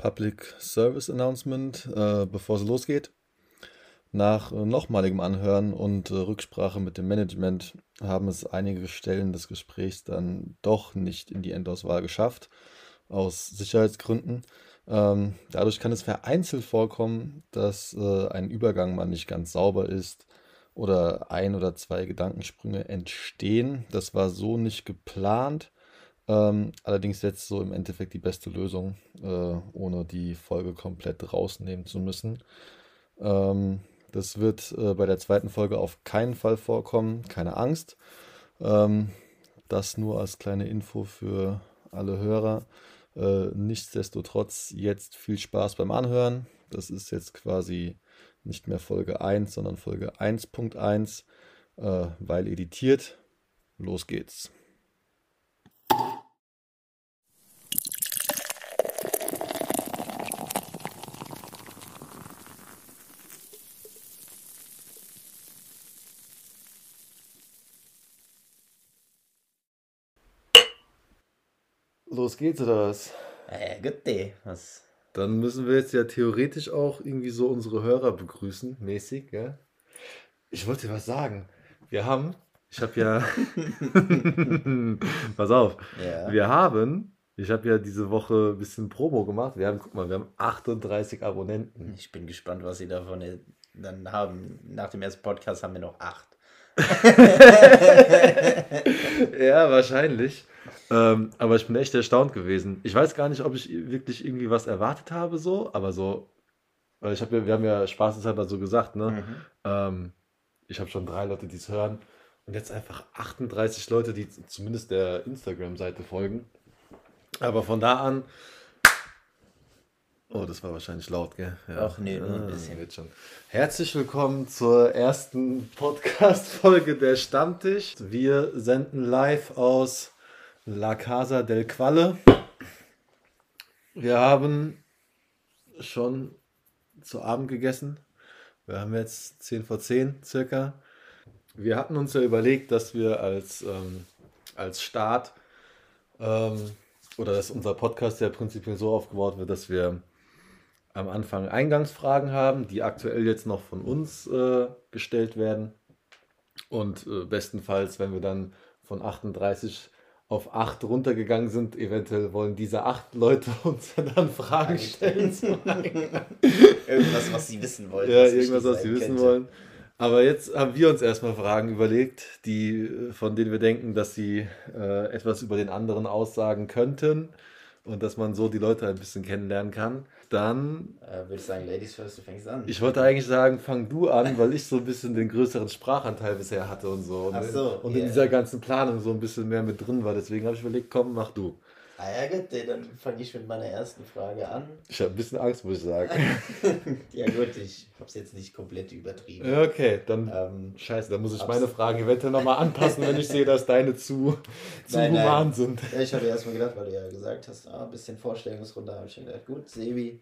Public Service Announcement, äh, bevor es losgeht. Nach äh, nochmaligem Anhören und äh, Rücksprache mit dem Management haben es einige Stellen des Gesprächs dann doch nicht in die Endauswahl geschafft, aus Sicherheitsgründen. Ähm, dadurch kann es vereinzelt vorkommen, dass äh, ein Übergang mal nicht ganz sauber ist oder ein oder zwei Gedankensprünge entstehen. Das war so nicht geplant. Ähm, allerdings jetzt so im Endeffekt die beste Lösung, äh, ohne die Folge komplett rausnehmen zu müssen. Ähm, das wird äh, bei der zweiten Folge auf keinen Fall vorkommen, keine Angst. Ähm, das nur als kleine Info für alle Hörer. Äh, nichtsdestotrotz jetzt viel Spaß beim Anhören. Das ist jetzt quasi nicht mehr Folge 1, sondern Folge 1.1, äh, weil editiert. Los geht's. Los geht's oder was? Äh, gut, ey. was? Dann müssen wir jetzt ja theoretisch auch irgendwie so unsere Hörer begrüßen, mäßig, ja? Ich wollte dir was sagen. Wir haben, ich habe ja, pass auf, Ja. wir haben, ich habe ja diese Woche ein bisschen Promo gemacht. Wir haben, guck mal, wir haben 38 Abonnenten. Ich bin gespannt, was sie davon dann haben. Nach dem ersten Podcast haben wir noch acht. Ja, wahrscheinlich. Ähm, aber ich bin echt erstaunt gewesen. Ich weiß gar nicht, ob ich wirklich irgendwie was erwartet habe, so, aber so, weil ich habe ja, wir haben ja spaßeshalber so gesagt, ne? Mhm. Ähm, ich habe schon drei Leute, die es hören und jetzt einfach 38 Leute, die zumindest der Instagram-Seite folgen. Aber von da an. Oh, das war wahrscheinlich laut, gell? Ja. Ach, nee, nur ein Ah, bisschen. Geht schon. Herzlich willkommen zur ersten Podcast-Folge der Stammtisch. Wir senden live aus La Casa del Qualle. Wir haben schon zu Abend gegessen. Wir haben jetzt 10 vor 10 circa. Wir hatten uns ja überlegt, dass wir als, ähm, als Start ähm, oder dass unser Podcast ja prinzipiell so aufgebaut wird, dass wir am Anfang Eingangsfragen haben, die aktuell jetzt noch von uns äh, gestellt werden. Und äh, bestenfalls, wenn wir dann von 38 auf 8 runtergegangen sind, eventuell wollen diese 8 Leute uns dann Fragen stellen. Irgendwas, was sie wissen wollten. Ja, was irgendwas, was sie wissen könnte. wollen. Aber jetzt haben wir uns erstmal Fragen überlegt, die, von denen wir denken, dass sie äh, etwas über den anderen aussagen könnten und dass man so die Leute ein bisschen kennenlernen kann. Dann, Äh, würde ich sagen, Ladies first, du fängst an. ich wollte eigentlich sagen, fang du an, weil ich so ein bisschen den größeren Sprachanteil bisher hatte und so. Und, Ach so, und in ja. dieser ganzen Planung so ein bisschen mehr mit drin war. Deswegen habe ich überlegt, komm, mach du. Ah ja, gut, dann fange ich mit meiner ersten Frage an. Ich habe ein bisschen Angst, muss ich sagen. ja gut, ich habe es jetzt nicht komplett übertrieben. Okay, dann Ähm, Scheiße, dann muss ich meine Fragen eventuell nochmal anpassen, wenn ich sehe, dass deine zu, zu Nein, nein. human sind. Ja, ich hatte erstmal gedacht, weil du ja gesagt hast, ah, ein bisschen Vorstellungsrunde, habe ich schon gedacht, gut, Sebi,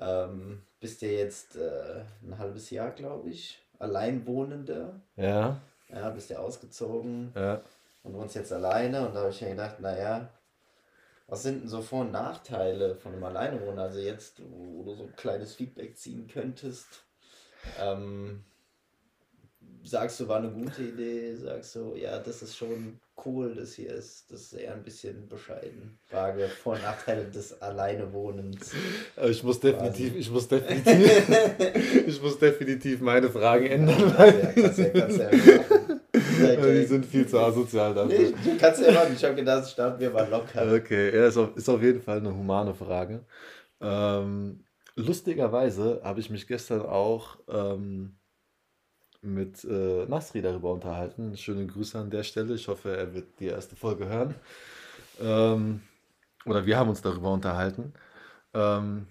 ähm, bist ja jetzt äh, ein halbes Jahr, glaube ich, Alleinwohnender. Ja, Ja, bist ja ausgezogen ja. und wohnst jetzt alleine. Und da habe ich ja gedacht, naja, was sind denn so Vor- und Nachteile von einem Alleinewohner? Also jetzt, wo du so ein kleines Feedback ziehen könntest. Ähm, sagst du, war eine gute Idee? Sagst du, ja, das ist schon cool, das hier ist, das ist eher ein bisschen bescheiden. Frage Vor- und Nachteile des Alleinewohnens. Aber Ich muss definitiv, Quasi. ich muss definitiv, ich muss definitiv meine Fragen ändern, Ja, kannst ja, kannst ja machen. Weil die sind viel zu asozial Nee, dafür. du kannst ja machen. Ich habe gedacht, starten wir mal locker. Okay, ja, ist auf, ist auf jeden Fall eine humane Frage. Ähm, lustigerweise habe ich mich gestern auch ähm, mit äh, Nasri darüber unterhalten. Schöne Grüße an der Stelle. Ich hoffe, er wird die erste Folge hören. Ähm, oder wir haben uns darüber unterhalten. Ähm,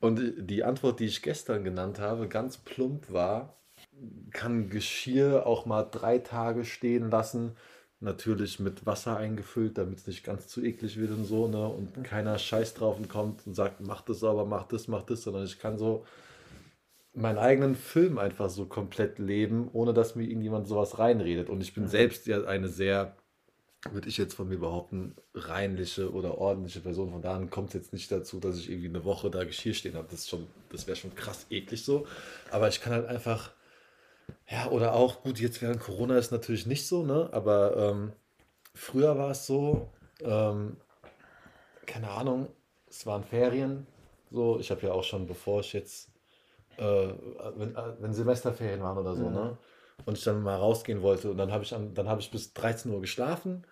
und die Antwort, die ich gestern genannt habe, ganz plump war, kann Geschirr auch mal drei Tage stehen lassen. Natürlich mit Wasser eingefüllt, damit es nicht ganz zu eklig wird und so, ne? Und keiner scheiß drauf und kommt und sagt, mach das sauber, mach das, mach das, sondern ich kann so meinen eigenen Film einfach so komplett leben, ohne dass mir irgendjemand sowas reinredet. Und ich bin Mhm. selbst ja eine sehr würde ich jetzt von mir behaupten, reinliche oder ordentliche Person. Von daher kommt es jetzt nicht dazu, dass ich irgendwie eine Woche da Geschirr stehen habe. Das, das wäre schon krass eklig so. Aber ich kann halt einfach, ja, oder auch, gut, jetzt während Corona ist natürlich nicht so, ne? Aber ähm, früher war es so, ähm, keine Ahnung, es waren Ferien. So, ich habe ja auch schon, bevor ich jetzt, äh, wenn, äh, wenn Semesterferien waren oder so, mhm. ne? Und ich dann mal rausgehen wollte und dann habe ich, dann hab ich bis 13 Uhr geschlafen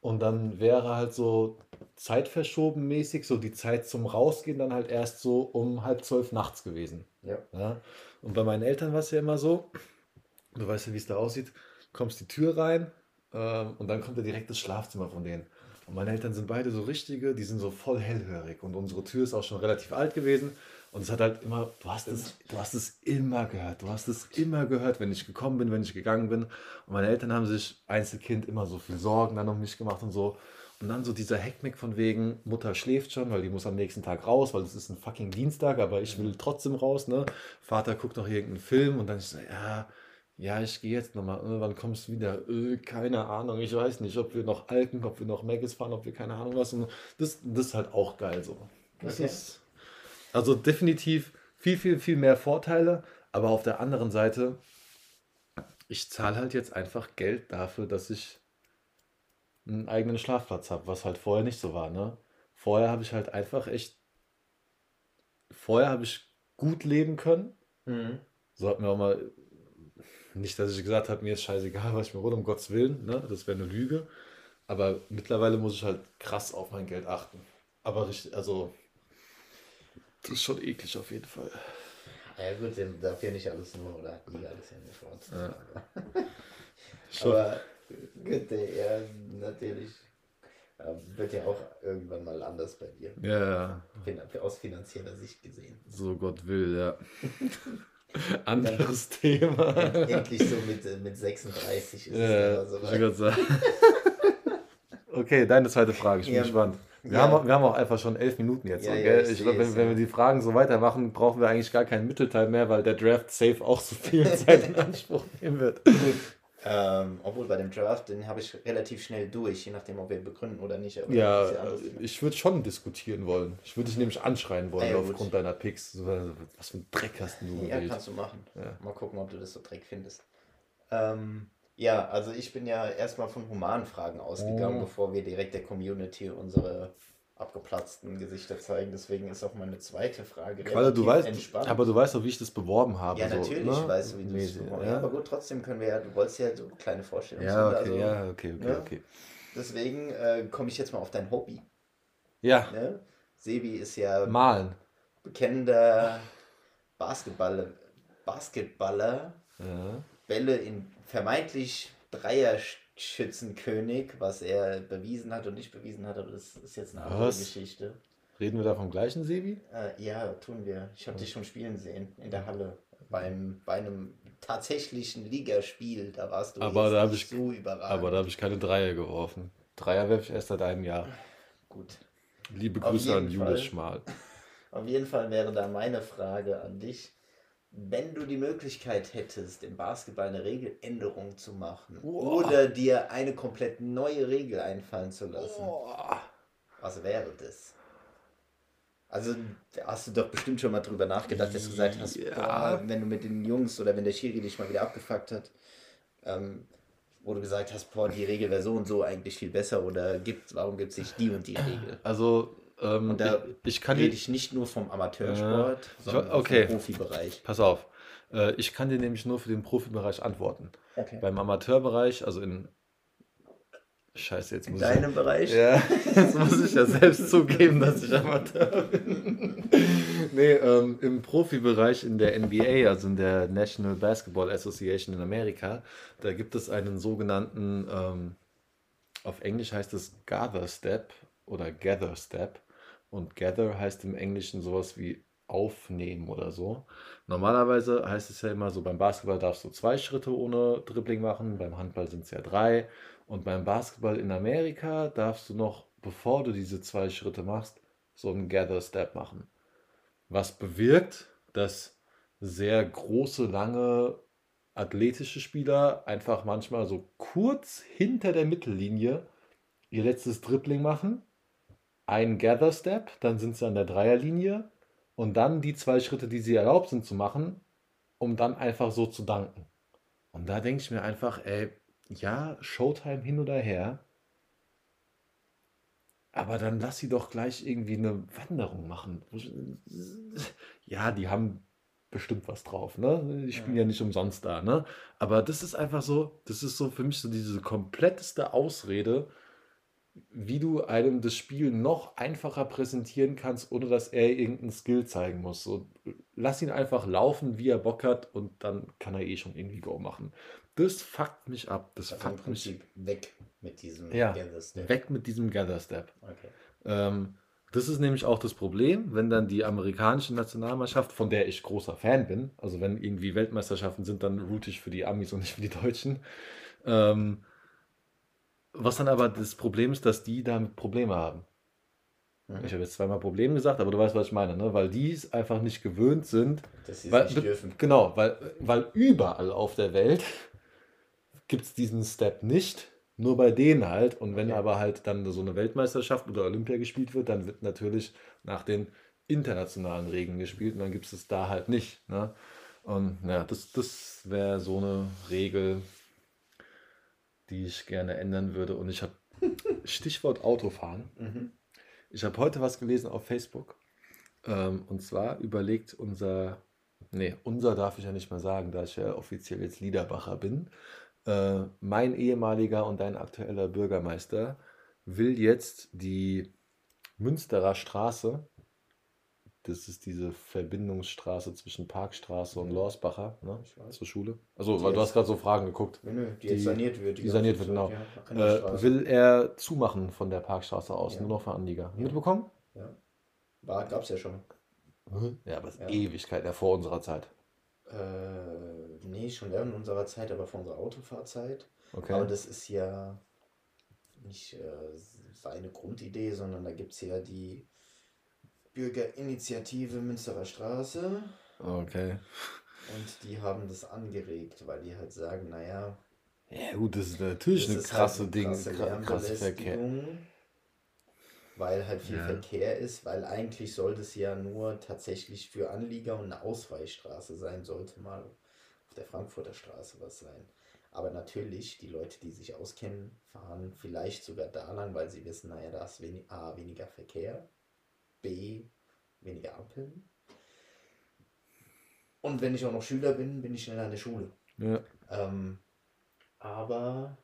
und dann wäre halt so zeitverschoben mäßig, so die Zeit zum Rausgehen dann halt erst so um halb zwölf nachts gewesen. Ja. ja? Und bei meinen Eltern war es ja immer so, du weißt ja, wie es da aussieht, kommst die Tür rein äh, und dann kommt ja direkt das Schlafzimmer von denen. Und meine Eltern sind beide so richtige, die sind so voll hellhörig und unsere Tür ist auch schon relativ alt gewesen. Und es hat halt immer, du hast es, du hast es immer gehört. Du hast es immer gehört, wenn ich gekommen bin, wenn ich gegangen bin. Und meine Eltern haben sich Einzelkind immer so viel Sorgen dann um mich gemacht und so. Und dann so dieser Heckmeck von wegen, Mutter schläft schon, weil die muss am nächsten Tag raus, weil es ist ein fucking Dienstag, aber ich will trotzdem raus, ne? Vater guckt noch irgendeinen Film und dann ist so, ja, ja, ich gehe jetzt nochmal, äh, wann kommst du wieder? Äh, keine Ahnung, ich weiß nicht, ob wir noch Alken, ob wir noch Maggis fahren, ob wir keine Ahnung was. Und das, das ist halt auch geil so. Das okay. ist, also definitiv viel, viel, viel mehr Vorteile, aber auf der anderen Seite, ich zahle halt jetzt einfach Geld dafür, dass ich einen eigenen Schlafplatz habe, was halt vorher nicht so war. Ne? Vorher habe ich halt einfach echt, vorher habe ich gut leben können. Mhm. So hat mir auch mal, nicht, dass ich gesagt habe, mir ist scheißegal, was ich mir hole, um Gottes Willen, ne? das wäre eine Lüge. Aber mittlerweile muss ich halt krass auf mein Geld achten. Aber richtig, also das ist schon eklig auf jeden Fall. Ja gut, dem darf ja nicht alles nur oder hat nie alles in der Schwarz. Ja. Aber ja, natürlich wird ja auch irgendwann mal anders bei dir. Ja. Aus finanzieller Sicht gesehen. So Gott will, ja. Anderes Thema. Endlich so mit, mit 36 ist ja, es so weit. Okay, deine zweite Frage, ich bin ja. gespannt. Wir, ja. haben, wir haben auch einfach schon elf Minuten jetzt. Ja, so, ja, ich glaube, wenn, wenn, wir die Fragen so weitermachen, brauchen wir eigentlich gar keinen Mittelteil mehr, weil der Draft safe auch so viel Zeit in Anspruch nehmen wird. Ähm, obwohl bei dem Draft, den habe ich relativ schnell durch, je nachdem, ob wir begründen oder nicht. ja, ich würde schon diskutieren wollen. Ich würde dich nämlich anschreien wollen ja, aufgrund deiner Picks. Was für ein Dreck hast du Ja, gewählt. kannst du machen. Mal gucken, ob du das so Dreck findest. Ähm, ja, also ich bin ja erstmal von humanen Fragen ausgegangen, oh. bevor wir direkt der Community unsere abgeplatzten Gesichter zeigen. Deswegen ist auch meine zweite Frage Qualle, du weißt, entspannt. Aber du weißt doch, wie ich das beworben habe. Ja, natürlich so, ne? weißt du, wie du das beworben ja. ja, aber gut, trotzdem können wir ja, du wolltest ja so kleine Vorstellungen. Ja, okay, also, ja, okay, okay, ne? okay. Deswegen äh, komme ich jetzt mal auf dein Hobby. Ja. Ne? Sebi ist ja... Malen. Bekennender Basketballer. Basketballer. Ja. Bälle in vermeintlich Dreier-Schützenkönig, was er bewiesen hat und nicht bewiesen hat, aber das ist jetzt eine andere was? Geschichte. Reden wir da vom gleichen Sebi? Äh, ja, tun wir. Ich habe dich schon spielen sehen in der Halle. Beim, bei einem tatsächlichen Ligaspiel, da warst du aber da ich, so überragend. Aber da habe ich keine Dreier geworfen. Dreier werfe ich erst seit einem Jahr. Gut. Liebe Grüße an Julius Schmal. Auf jeden Fall wäre da meine Frage an dich wenn du die Möglichkeit hättest, im Basketball eine Regeländerung zu machen oh. oder dir eine komplett neue Regel einfallen zu lassen, oh. was wäre das? Also hast du doch bestimmt schon mal drüber nachgedacht, dass du gesagt hast, ja. boah, wenn du mit den Jungs oder wenn der Schiri dich mal wieder abgefuckt hat, ähm, wo du gesagt hast, boah, die Regel wäre so und so eigentlich viel besser oder gibt, warum gibt es nicht die und die Regel? Also ähm, und da ich, ich kann rede ich nicht nur vom Amateursport, äh, sondern okay. vom Profibereich. Pass auf. Äh, ich kann dir nämlich nur für den Profibereich antworten. Okay. Beim Amateurbereich, also in Scheiße, jetzt muss In deinem ich, Bereich? Ja, jetzt muss ich ja selbst zugeben, dass ich Amateur bin. nee, ähm, im Profibereich in der NBA, also in der National Basketball Association in Amerika, da gibt es einen sogenannten, ähm, auf Englisch heißt es Gather Step oder Gather Step. Und gather heißt im Englischen sowas wie aufnehmen oder so. Normalerweise heißt es ja immer so, beim Basketball darfst du zwei Schritte ohne Dribbling machen, beim Handball sind es ja drei. Und beim Basketball in Amerika darfst du noch, bevor du diese zwei Schritte machst, so einen Gather Step machen. Was bewirkt, dass sehr große, lange athletische Spieler einfach manchmal so kurz hinter der Mittellinie ihr letztes Dribbling machen, einen Gather Step, dann sind sie an der Dreierlinie und dann die zwei Schritte, die sie erlaubt sind zu machen, um dann einfach so zu danken. Und da denke ich mir einfach, ey, ja, Showtime hin oder her, aber dann lass sie doch gleich irgendwie eine Wanderung machen. Ja, die haben bestimmt was drauf, ne? Die spielen ja. ja nicht umsonst da, ne? Aber das ist einfach so, das ist so für mich so diese kompletteste Ausrede, wie du einem das Spiel noch einfacher präsentieren kannst, ohne dass er irgendeinen Skill zeigen muss. So, lass ihn einfach laufen, wie er Bock hat und dann kann er eh schon irgendwie Go machen. Das fuckt mich ab. Das also fuckt mich. Weg mit diesem ja, Gather Step. Weg mit diesem Gather Step. Okay. Ähm, das ist nämlich auch das Problem, wenn dann die amerikanische Nationalmannschaft, von der ich großer Fan bin, also wenn irgendwie Weltmeisterschaften sind, dann route ich für die Amis und nicht für die Deutschen. Ähm, was dann aber das Problem ist, dass die damit Probleme haben. Mhm. Ich habe jetzt zweimal Problem gesagt, aber du weißt, was ich meine, ne? weil die es einfach nicht gewöhnt sind. Dass sie weil, nicht dürfen. Genau, weil, weil überall auf der Welt gibt es diesen Step nicht, nur bei denen halt. Und wenn okay. aber halt dann so eine Weltmeisterschaft oder Olympia gespielt wird, dann wird natürlich nach den internationalen Regeln gespielt und dann gibt es es da halt nicht. Ne? Und ja, das, das wäre so eine Regel, die ich gerne ändern würde. Und ich habe Stichwort Autofahren. Mhm. Ich habe heute was gelesen auf Facebook. Ähm, und zwar überlegt unser, nee, unser darf ich ja nicht mehr sagen, da ich ja offiziell jetzt Liederbacher bin. Äh, mein ehemaliger und dein aktueller Bürgermeister will jetzt die Münsterer Straße das ist diese Verbindungsstraße zwischen Parkstraße und Lorsbacher, ne? Zur Schule. Also, weil du hast gerade so Fragen geguckt. Nö, nö, die, die saniert wird. Die, die saniert wird, genau. Ja, äh, will er zumachen von der Parkstraße aus, ja. nur noch für Anlieger. Ja. Mitbekommen? Ja. War, gab's ja schon. Ja, aber es ist Ewigkeit, ja, vor unserer Zeit. Äh, nee, schon während unserer Zeit, aber vor unserer Autofahrzeit. Okay. Aber das ist ja nicht äh, seine Grundidee, sondern da gibt es ja die Bürgerinitiative Münsterer Straße. Okay. Und die haben das angeregt, weil die halt sagen, naja. Ja gut, das ist natürlich das eine ist krasse halt eine krasse Ding, krasse Verkehr. Weil halt viel ja. Verkehr ist, weil eigentlich sollte es ja nur tatsächlich für Anlieger und eine Ausweichstraße sein, sollte mal auf der Frankfurter Straße was sein. Aber natürlich, die Leute, die sich auskennen, fahren vielleicht sogar da lang, weil sie wissen, naja, da ist wenig, A, weniger Verkehr B, weniger Ampeln. Und wenn ich auch noch Schüler bin, bin ich schneller in der Schule. Ja. Ähm, aber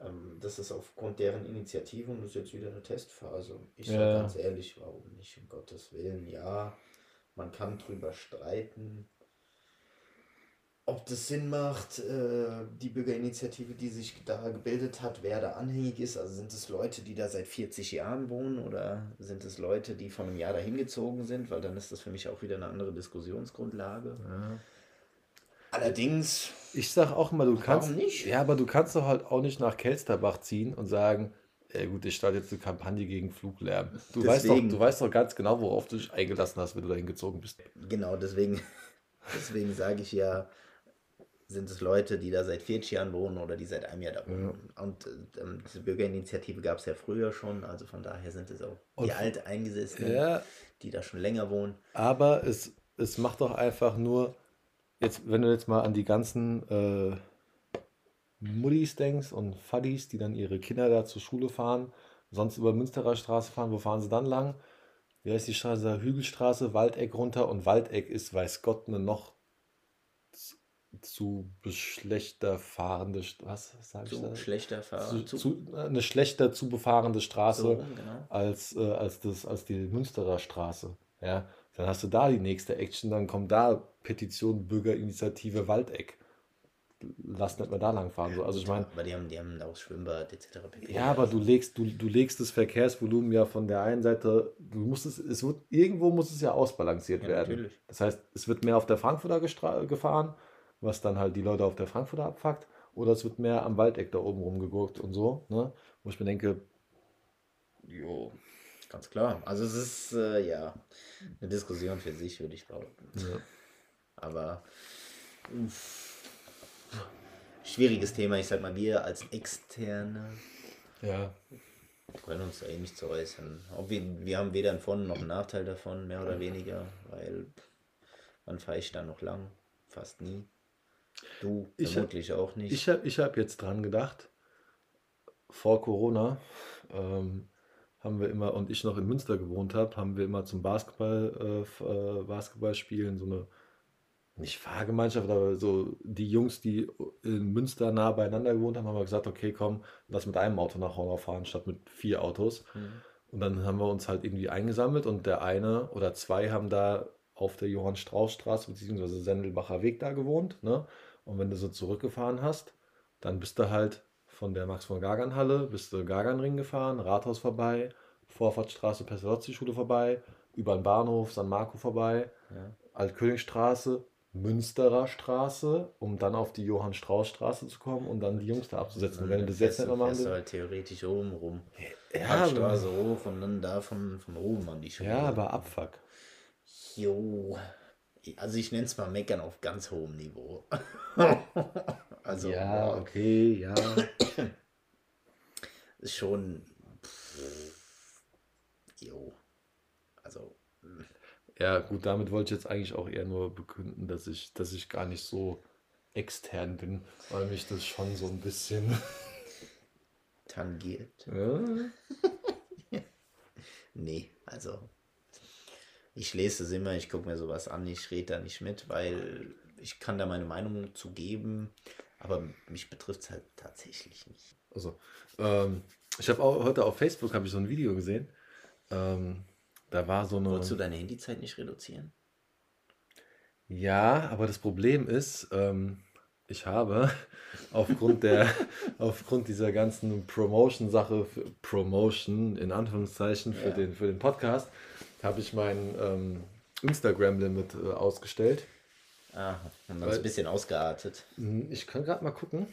ähm, das ist aufgrund deren Initiative und das ist jetzt wieder eine Testphase. Ich sage ja. ganz ehrlich, warum nicht, um Gottes Willen. Ja, man kann drüber streiten, ob das Sinn macht, äh, die Bürgerinitiative, die sich da gebildet hat, wer da anhängig ist. Also sind es Leute, die da seit 40 Jahren wohnen oder sind es Leute, die vor einem Jahr dahin gezogen sind? Weil dann ist das für mich auch wieder eine andere Diskussionsgrundlage. Ja. Allerdings. Ich sage auch mal, du kannst. Nicht? Ja, aber du kannst doch halt auch nicht nach Kelsterbach ziehen und sagen, ja gut, ich starte jetzt eine Kampagne gegen Fluglärm. Du weißt, doch, du weißt doch ganz genau, worauf du dich eingelassen hast, wenn du dahin gezogen bist. Genau, deswegen, deswegen sage ich ja, sind es Leute, die da seit 40 Jahren wohnen oder die seit einem Jahr da wohnen. Ja. Und ähm, diese Bürgerinitiative gab es ja früher schon, also von daher sind es auch Und die Alteingesessenen, ja, die da schon länger wohnen. Aber es, es macht doch einfach nur, jetzt, wenn du jetzt mal an die ganzen äh, Mullis denkst und Faddis, die dann ihre Kinder da zur Schule fahren, sonst über Münsterer Straße fahren, wo fahren sie dann lang? Wie heißt die Straße? Hügelstraße, Waldeck runter und Waldeck ist, weiß Gott, eine noch zu schlechter fahrende, was sage ich da? Schlechter fahren. Zu, zu, eine schlechter zu befahrende Straße so, genau. als, äh, als, das, als die Münsterer Straße. Ja, dann hast du da die nächste Action, dann kommt da Petition Bürgerinitiative Waldeck. Lass nicht mehr da lang fahren. So. Also ich meine. Aber die haben, die haben auch Schwimmbad etc. Ja, aber du legst, du, du legst das Verkehrsvolumen ja von der einen Seite, du musst es, es wird, irgendwo muss es ja ausbalanciert ja, werden. Natürlich. Das heißt, es wird mehr auf der Frankfurter gefahren was dann halt die Leute auf der Frankfurter abfuckt, oder es wird mehr am Waldeck da oben rumgegurkt und so, ne? Wo ich mir denke, jo. Ganz klar. Also es ist äh, ja eine Diskussion für sich, würde ich behaupten. Ja. Aber uff. schwieriges Thema. Ich sag mal, wir als Externe Ja. können uns da eh nicht zu äußern. Ob wir, wir haben weder einen Vor- noch einen Nachteil davon, mehr oder weniger, weil man fahre ich da noch lang, fast nie. Du Ich hab- vermutlich auch nicht. Ich habe ich hab jetzt dran gedacht, vor Corona ähm, haben wir immer, und ich noch in Münster gewohnt habe, haben wir immer zum Basketball, äh, äh, Basketballspielen so eine, nicht Fahrgemeinschaft, aber so die Jungs, die in Münster nah beieinander gewohnt haben, haben wir gesagt, okay, komm, lass mit einem Auto nach Hornau fahren, statt mit vier Autos. Mhm. Und dann haben wir uns halt irgendwie eingesammelt und der eine oder zwei haben da auf der Johann-Strauß-Straße bzw. Sendelbacher Weg da gewohnt. Ne? Und wenn du so zurückgefahren hast, dann bist du halt von der Max von Gagern Halle, bist du Gagernring gefahren, Rathaus vorbei, Vorfahrtsstraße, Pestalozzi-Schule vorbei, über den Bahnhof, San Marco vorbei, Ja. Altkönigstraße, Münsterer Straße, um dann auf die Johann-Strauß-Straße zu kommen und dann die Jungs da abzusetzen. Und wenn du das jetzt nicht mehr machen willst, halt theoretisch oben rum. ja, Hauptstraße aber, hoch und dann da von, von oben an die Schule. ja, aber Abfuck. Jo. Also ich nenne es mal Meckern auf ganz hohem Niveau. also ja, ja, okay, ja. ist schon. Jo. Also. Ja, gut, damit wollte ich jetzt eigentlich auch eher nur bekünden, dass ich, dass ich gar nicht so extern bin, weil mich das schon so ein bisschen. tangiert. Ja, Nee, also. Ich lese es immer, ich gucke mir sowas an, ich rede da nicht mit, weil ich kann da meine Meinung zu geben, aber mich betrifft es halt tatsächlich nicht. also, ähm, ich habe auch heute auf Facebook habe ich so ein Video gesehen. Ähm, da war so eine. Wolltest du deine Handyzeit nicht reduzieren? Ja, aber das Problem ist, ähm, ich habe aufgrund der, aufgrund dieser ganzen Promotion-Sache, Promotion in Anführungszeichen für Ja. den, für den Podcast, habe ich mein ähm, Instagram-Limit äh, ausgestellt. Ah, dann ist Weil- ein bisschen ausgeartet. Hm, Ich kann gerade mal gucken.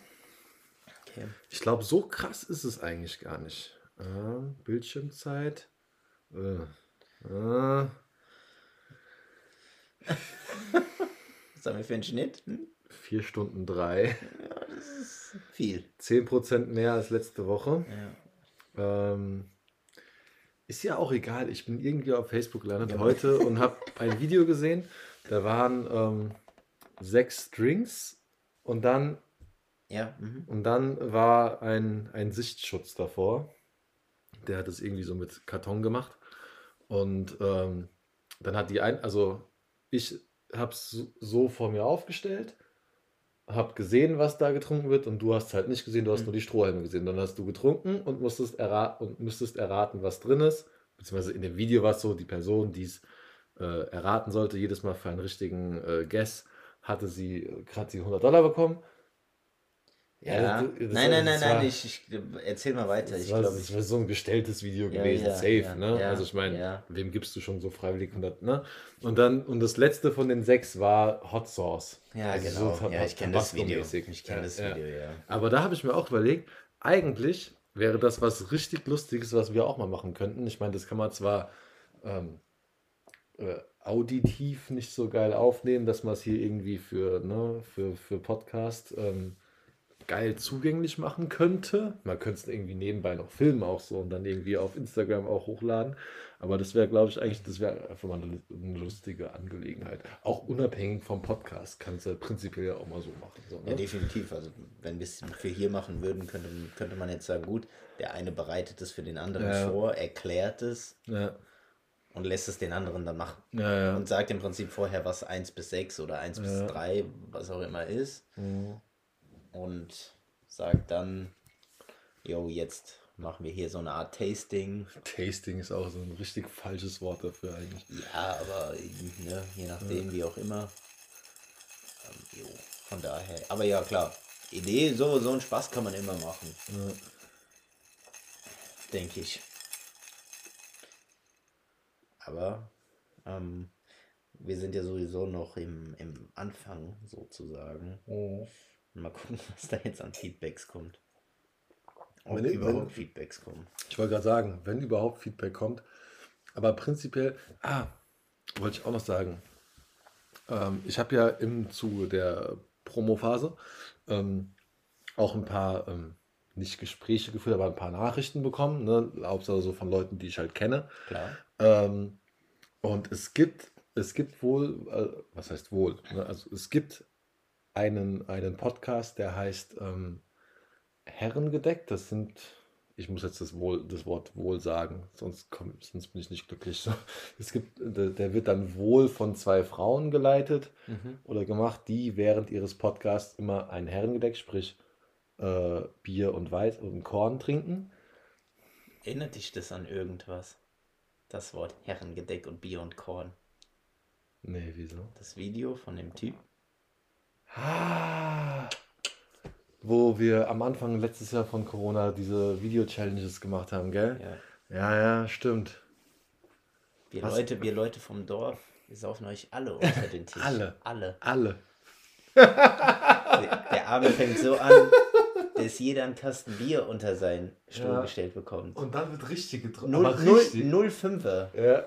Okay. Ich glaube, so krass ist es eigentlich gar nicht. Ähm, Bildschirmzeit. Äh, äh, Was haben wir für einen Schnitt? Hm? 4 Stunden 3. Viel. 10% mehr als letzte Woche. Ja. Ähm, ist ja auch egal. Ich bin irgendwie auf Facebook gelandet Ja. heute und habe ein Video gesehen. Da waren ähm, sechs Strings und dann, Ja, mhm. und dann war ein, ein Sichtschutz davor. Der hat es irgendwie so mit Karton gemacht. Und ähm, dann hat die ein, also ich habe es so- so vor mir aufgestellt, habe gesehen, was da getrunken wird und du hast es halt nicht gesehen, du hast Mhm. nur die Strohhalme gesehen. Dann hast du getrunken und musstest, und müsstest erraten, was drin ist. Beziehungsweise in dem Video war es so, die Person, die es äh, erraten sollte, jedes Mal für einen richtigen äh, Guess, hatte sie gerade die 100 Dollar bekommen. Ja. das- das- nein, nein, nein, nein, ich, ich erzähl mal weiter. das Ich war, glaube, das war so ein gestelltes Video gewesen, ja, safe, ja, ne? ja, also ich meine, ja. wem gibst du schon so freiwillig 100, ne? Und dann, und das letzte von den sechs war Hot Sauce. Ja, Also genau. so ja, ich kenne das Video. Ich kenne das. Video, ja. Aber da habe ich mir auch überlegt, eigentlich wäre das was richtig Lustiges, was wir auch mal machen könnten. Ich meine, das kann man zwar ähm, äh, auditiv nicht so geil aufnehmen, dass man es hier irgendwie für, ne, für, für Podcast ähm, geil zugänglich machen könnte. Man könnte es irgendwie nebenbei noch filmen auch so und dann irgendwie auf Instagram auch hochladen. Aber das wäre, glaube ich, eigentlich, das wäre einfach mal eine, eine lustige Angelegenheit. Auch unabhängig vom Podcast kannst du prinzipiell ja auch mal so machen. So, Ja, ne? definitiv. Also, wenn wir es für hier machen würden, könnte, könnte man jetzt sagen: gut, der eine bereitet es für den anderen Ja. vor, erklärt es ja, und lässt es den anderen dann machen. ja, ja. Und sagt im Prinzip vorher, was 1 bis 6 oder 1 bis Ja. 3, was auch immer ist. Und sagt dann: Jo, jetzt machen wir hier so eine Art Tasting. Tasting ist auch so ein richtig falsches Wort dafür eigentlich. Ja, aber ne, je nachdem, wie auch immer. Ähm, jo, von daher. Aber ja, klar. Idee, so, so einen Spaß kann man immer machen, Ja. denke ich. Aber ähm, wir sind ja sowieso noch im, im Anfang sozusagen. Mal gucken, was da jetzt an Feedbacks kommt. Ob Wenn- wenn- überhaupt Feedbacks kommen. Ich wollte gerade sagen, wenn überhaupt Feedback kommt, aber prinzipiell, ah, wollte ich auch noch sagen, ähm, ich habe ja im Zuge der Promophase ähm, auch ein paar, ähm, nicht Gespräche geführt, aber ein paar Nachrichten bekommen, ne? Hauptsache so von Leuten, die ich halt kenne. Klar. Ähm, und es gibt, es gibt wohl, äh, was heißt wohl? Ne? Also es gibt einen, einen Podcast, der heißt ähm, Herrengedeck. Das sind, ich muss jetzt das, wohl, das Wort wohl sagen, sonst, komm, sonst bin ich nicht glücklich. Es gibt, der, der wird dann wohl von zwei Frauen geleitet Mhm. oder gemacht, die während ihres Podcasts immer ein Herrengedeck, sprich äh, Bier und Weiß und Korn trinken. Erinnert dich das an irgendwas? Das Wort Herrengedeck und Bier und Korn. Nee, wieso? Das Video von dem Typ. Ah, wo wir am Anfang letztes Jahr von Corona diese Video-Challenges gemacht haben, gell? Ja. Ja, ja, stimmt. Wir Was? Leute, wir Leute vom Dorf, wir saufen euch alle unter den Tisch. Alle. Alle. Alle. Der, der Abend fängt so an, dass jeder einen Kasten Bier unter seinen Stuhl Ja. gestellt bekomt. Und dann wird richtig getrunken. Null, aber null, richtig. null Fünfer. Ja.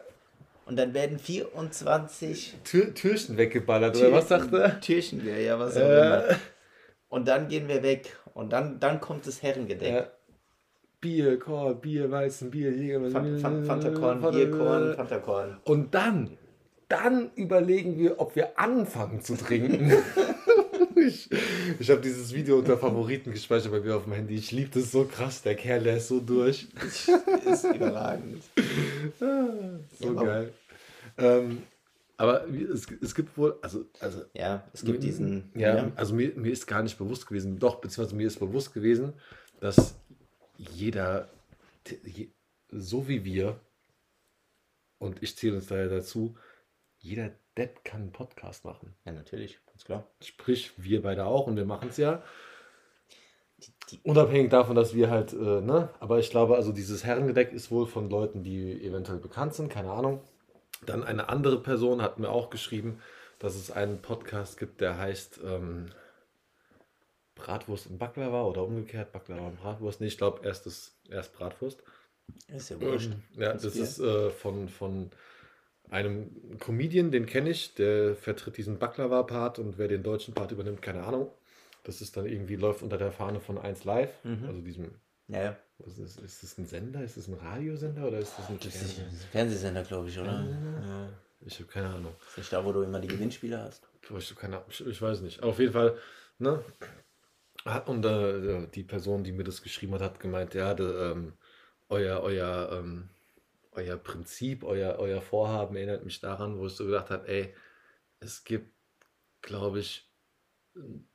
Und dann werden 24 Tür, Türchen weggeballert, oder was sagt er? Türchen, ja, ja, was auch Äh, immer. Und dann gehen wir weg. Und dann, dann kommt das Herrengedeck. ja. Bier, Korn, Bier, Weizen, Bier, Jäger, Fan- Fan- Fantakorn, Bierkorn, Fantakorn. Und dann, dann überlegen wir, ob wir anfangen zu trinken. ich ich habe dieses Video unter Favoriten gespeichert bei mir auf dem Handy. Ich liebe das so krass. Der Kerl, der ist so durch. ist überragend. So Ja, geil. Ähm, aber es, es gibt wohl, also, also Ja, es gibt diesen. ja, also mir, mir ist gar nicht bewusst gewesen, doch, beziehungsweise mir ist bewusst gewesen, dass jeder, so wie wir, und ich zähle uns daher dazu, jeder Depp kann einen Podcast machen. ja, natürlich, ganz klar. Sprich, wir beide auch und wir machen es ja. Die, die, Unabhängig davon, dass wir halt, äh, ne, aber ich glaube, also dieses Herrengedeck ist wohl von Leuten, die eventuell bekannt sind, keine Ahnung. Dann eine andere Person hat mir auch geschrieben, dass es einen Podcast gibt, der heißt ähm, Bratwurst und Baklava oder umgekehrt Baklava und Bratwurst. Nee, ich glaube, erst, ist- erst Bratwurst. ist ja wurscht. Ja, das ist äh, von, von einem Comedian, den kenne ich, der vertritt diesen Baklava-Part und wer den deutschen Part übernimmt, keine Ahnung. Das ist dann irgendwie, läuft unter der Fahne von 1 Live, Mhm. also diesem Ja, ja. was ist, ist das ein Sender? Ist das ein Radiosender oder ist das ein Das ist ein Fernsehsender, glaube ich, oder? Ja. Ich habe keine Ahnung. Ist nicht da, wo du immer die Gewinnspiele hast? Ich, hab keine. Ich, ich weiß nicht. Auf jeden Fall, ne? Und äh, die Person, die mir das geschrieben hat, hat gemeint, ja, de, ähm, euer, euer, ähm, euer Prinzip, euer, euer Vorhaben erinnert mich daran, wo ich so gedacht habe, ey, es gibt, glaube ich,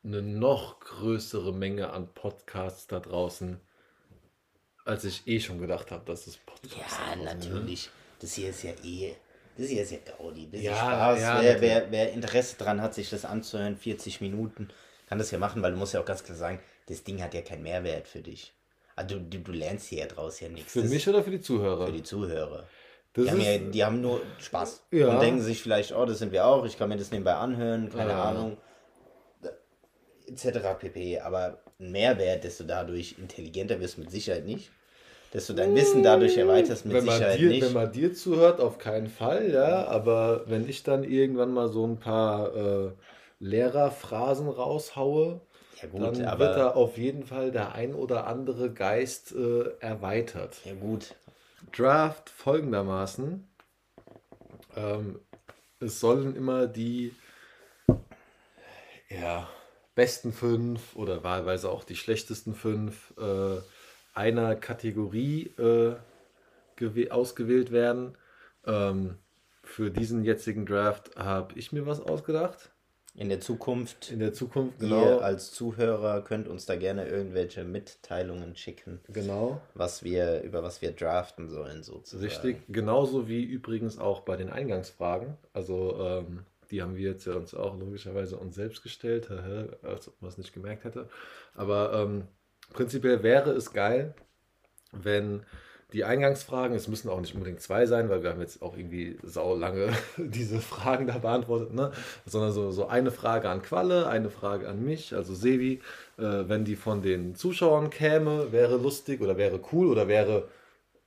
eine noch größere Menge an Podcasts da draußen, als ich eh schon gedacht habe, dass es Podcasts Ja, draußen sind. natürlich. Das hier ist ja eh. Das hier ist ja Gaudi. Das Ja, Spaß. ja, wer, wer, wer Interesse dran hat, sich das anzuhören, 40 Minuten, kann das ja machen, weil du musst ja auch ganz klar sagen, das Ding hat ja keinen Mehrwert für dich. Also du, du, du lernst hier ja draus ja nichts. Für Das mich oder für die Zuhörer? für die Zuhörer. Das Die haben, ja, die haben nur Spaß. Ja. Und denken sich vielleicht, oh, das sind wir auch, ich kann mir das nebenbei anhören, keine Ja. Ahnung. Etc. pp. Aber ein Mehrwert, dass du dadurch intelligenter wirst, mit Sicherheit nicht. Dass du dein Wissen dadurch erweiterst, mit wenn Sicherheit dir, nicht. wenn man dir zuhört, auf keinen Fall, ja. Aber wenn ich dann irgendwann mal so ein paar äh, Lehrerphrasen raushaue, ja gut, dann aber wird da auf jeden Fall der ein oder andere Geist äh, erweitert. ja gut. Draft folgendermaßen. Ähm, es sollen immer die ja, besten fünf oder wahlweise auch die schlechtesten fünf äh, einer Kategorie äh, ausgewählt werden. Ähm, für diesen jetzigen Draft habe ich mir was ausgedacht. In der Zukunft, In der Zukunft, ihr genau. als Zuhörer könnt uns da gerne irgendwelche Mitteilungen schicken, Genau. was wir, über was wir draften sollen, sozusagen. Richtig, genauso wie übrigens auch bei den Eingangsfragen. Also ähm, die haben wir jetzt ja uns auch logischerweise uns selbst gestellt, als ob man es nicht gemerkt hätte. Aber ähm, prinzipiell wäre es geil, wenn die Eingangsfragen, es müssen auch nicht unbedingt zwei sein, weil wir haben jetzt auch irgendwie sau lange diese Fragen da beantwortet, ne? sondern so, so eine Frage an Qualle, eine Frage an mich, also Sevi, äh, wenn die von den Zuschauern käme, wäre lustig oder wäre cool oder wäre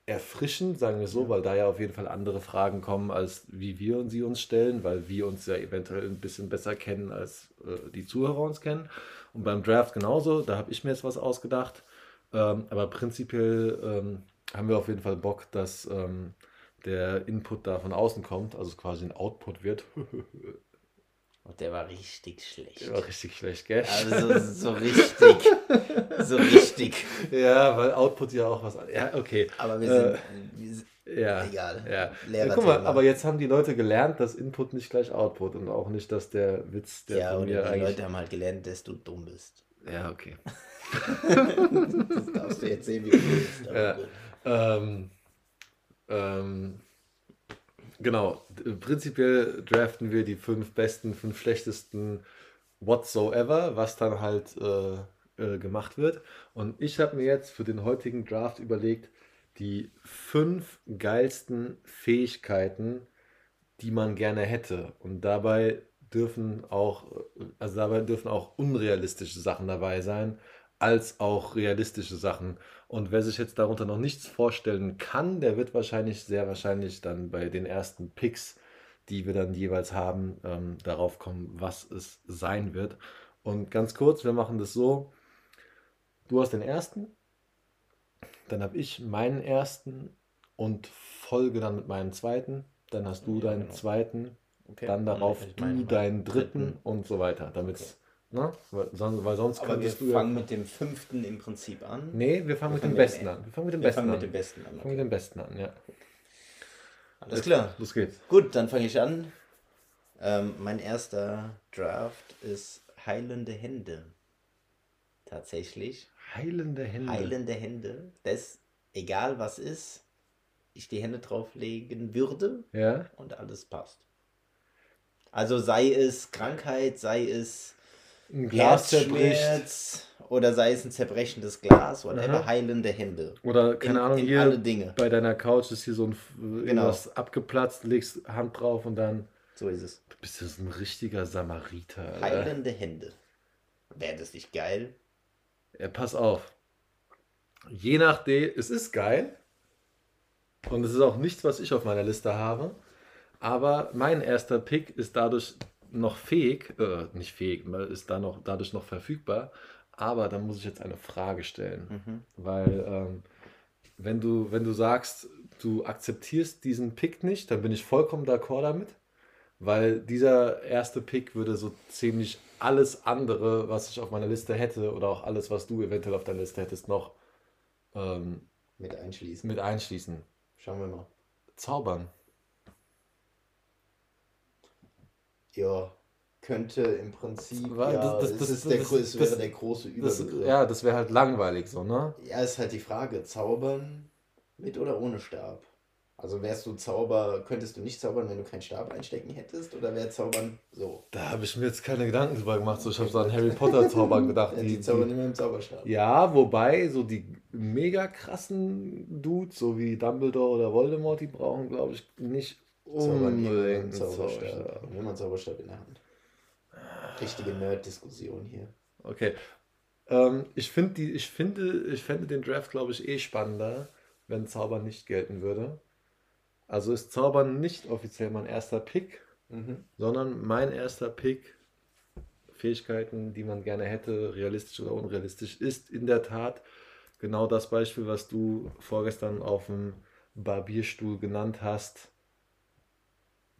erfrischend, sagen wir so, weil da ja auf jeden Fall andere Fragen kommen, als wie wir sie uns stellen, weil wir uns ja eventuell ein bisschen besser kennen, als äh, die Zuhörer uns kennen. Und beim Draft genauso, da habe ich mir jetzt was ausgedacht. Ähm, aber prinzipiell ähm, haben wir auf jeden Fall Bock, dass ähm, der Input da von außen kommt, also quasi ein Output wird. Und der war richtig schlecht. Der war richtig schlecht, gell? Also so richtig. so richtig. Ja, weil Output ja auch was. Ja, okay. Aber wir sind. Äh, wir sind ja, egal. ja. ja guck mal, aber jetzt haben die Leute gelernt, dass Input nicht gleich Output und auch nicht, dass der Witz, der ja, von und mir die eigentlich. Leute haben halt gelernt, dass du dumm bist. Ja, okay. das darfst du jetzt sehen, wie du aber Ja. Ähm, ähm, genau, prinzipiell draften wir die fünf besten, fünf schlechtesten whatsoever, was dann halt äh, äh, gemacht wird. Und ich habe mir jetzt für den heutigen Draft überlegt, die fünf geilsten Fähigkeiten, die man gerne hätte. Und dabei dürfen auch, also dabei dürfen auch unrealistische Sachen dabei sein, als auch realistische Sachen. Und wer sich jetzt darunter noch nichts vorstellen kann, der wird wahrscheinlich, sehr wahrscheinlich dann bei den ersten Picks, die wir dann jeweils haben, ähm, darauf kommen, was es sein wird. Und ganz kurz, wir machen das so. Du hast den ersten, dann habe ich meinen ersten und folge dann mit meinem zweiten. Dann hast du Ja, deinen genau. zweiten, Okay. dann darauf Ich du deinen dritten dritten. und so weiter. Damit's, ne? Weil, sonst, weil sonst Aber wir du ja. fangen mit dem fünften im Prinzip an. Nee, wir fangen Wir mit dem fangen Besten an. Wir fangen mit dem wir Besten fangen an. mit dem Besten an. Wir fangen mit dem Besten an, ja. Alles klar. Los geht's. Gut, dann fange ich an. Ähm, mein erster Draft ist Heilende Hände. Tatsächlich. Heilende Hände. Heilende Hände. Das, egal was ist, ich die Hände drauflegen würde Ja? und alles passt. Also sei es Krankheit, sei es Ein Glas zerbricht. Herzschmerz oder sei es ein zerbrechendes Glas, whatever, Aha. heilende Hände. Oder, keine in, Ahnung, in hier alle Dinge. bei deiner Couch ist hier so ein Genau. irgendwas abgeplatzt, legst Hand drauf und dann. So ist es. Du bist so ein richtiger Samariter. Alter. Heilende Hände. Wäre das nicht geil? Ja, pass auf. Je nachdem, es ist geil. Und es ist auch nichts, was ich auf meiner Liste habe. Aber mein erster Pick ist dadurch noch fähig, äh, nicht fähig, ist da noch, dadurch noch verfügbar. Aber da muss ich jetzt eine Frage stellen. Mhm. Weil ähm, wenn du, wenn du sagst, du akzeptierst diesen Pick nicht, dann bin ich vollkommen d'accord damit. Weil dieser erste Pick würde so ziemlich alles andere, was ich auf meiner Liste hätte, oder auch alles, was du eventuell auf deiner Liste hättest, noch ähm, Mit einschließen. mit einschließen. Schauen wir mal. Zaubern. Ja, könnte im Prinzip. Ja, das- das- es, das- ist der, das- gro- es das- wäre der große Überbegriff. ja, das wäre halt langweilig so, ne? Ja, ist halt die Frage, zaubern mit oder ohne Stab? Also wärst du Zauber, könntest du nicht zaubern, wenn du keinen Stab einstecken hättest? Oder wäre Zaubern so? Da habe ich mir jetzt keine Gedanken drüber gemacht. So, ich habe so an Harry Potter Zaubern gedacht. Ja, die, die zaubern immer im Zauberstab. ja, wobei so die mega krassen Dudes, so wie Dumbledore oder Voldemort, die brauchen, glaube ich, nicht Zaubern unbedingt Zauberstab. Immer einen Zauberstab in der Hand. Richtige Nerd-Diskussion hier. Okay. Ähm, ich, find die, ich, finde, ich fände den Draft, glaube ich, eh spannender, wenn Zaubern nicht gelten würde. Also ist Zaubern nicht offiziell mein erster Pick, Mhm. sondern mein erster Pick, Fähigkeiten, die man gerne hätte, realistisch oder unrealistisch, ist in der Tat genau das Beispiel, was du vorgestern auf dem Barbierstuhl genannt hast.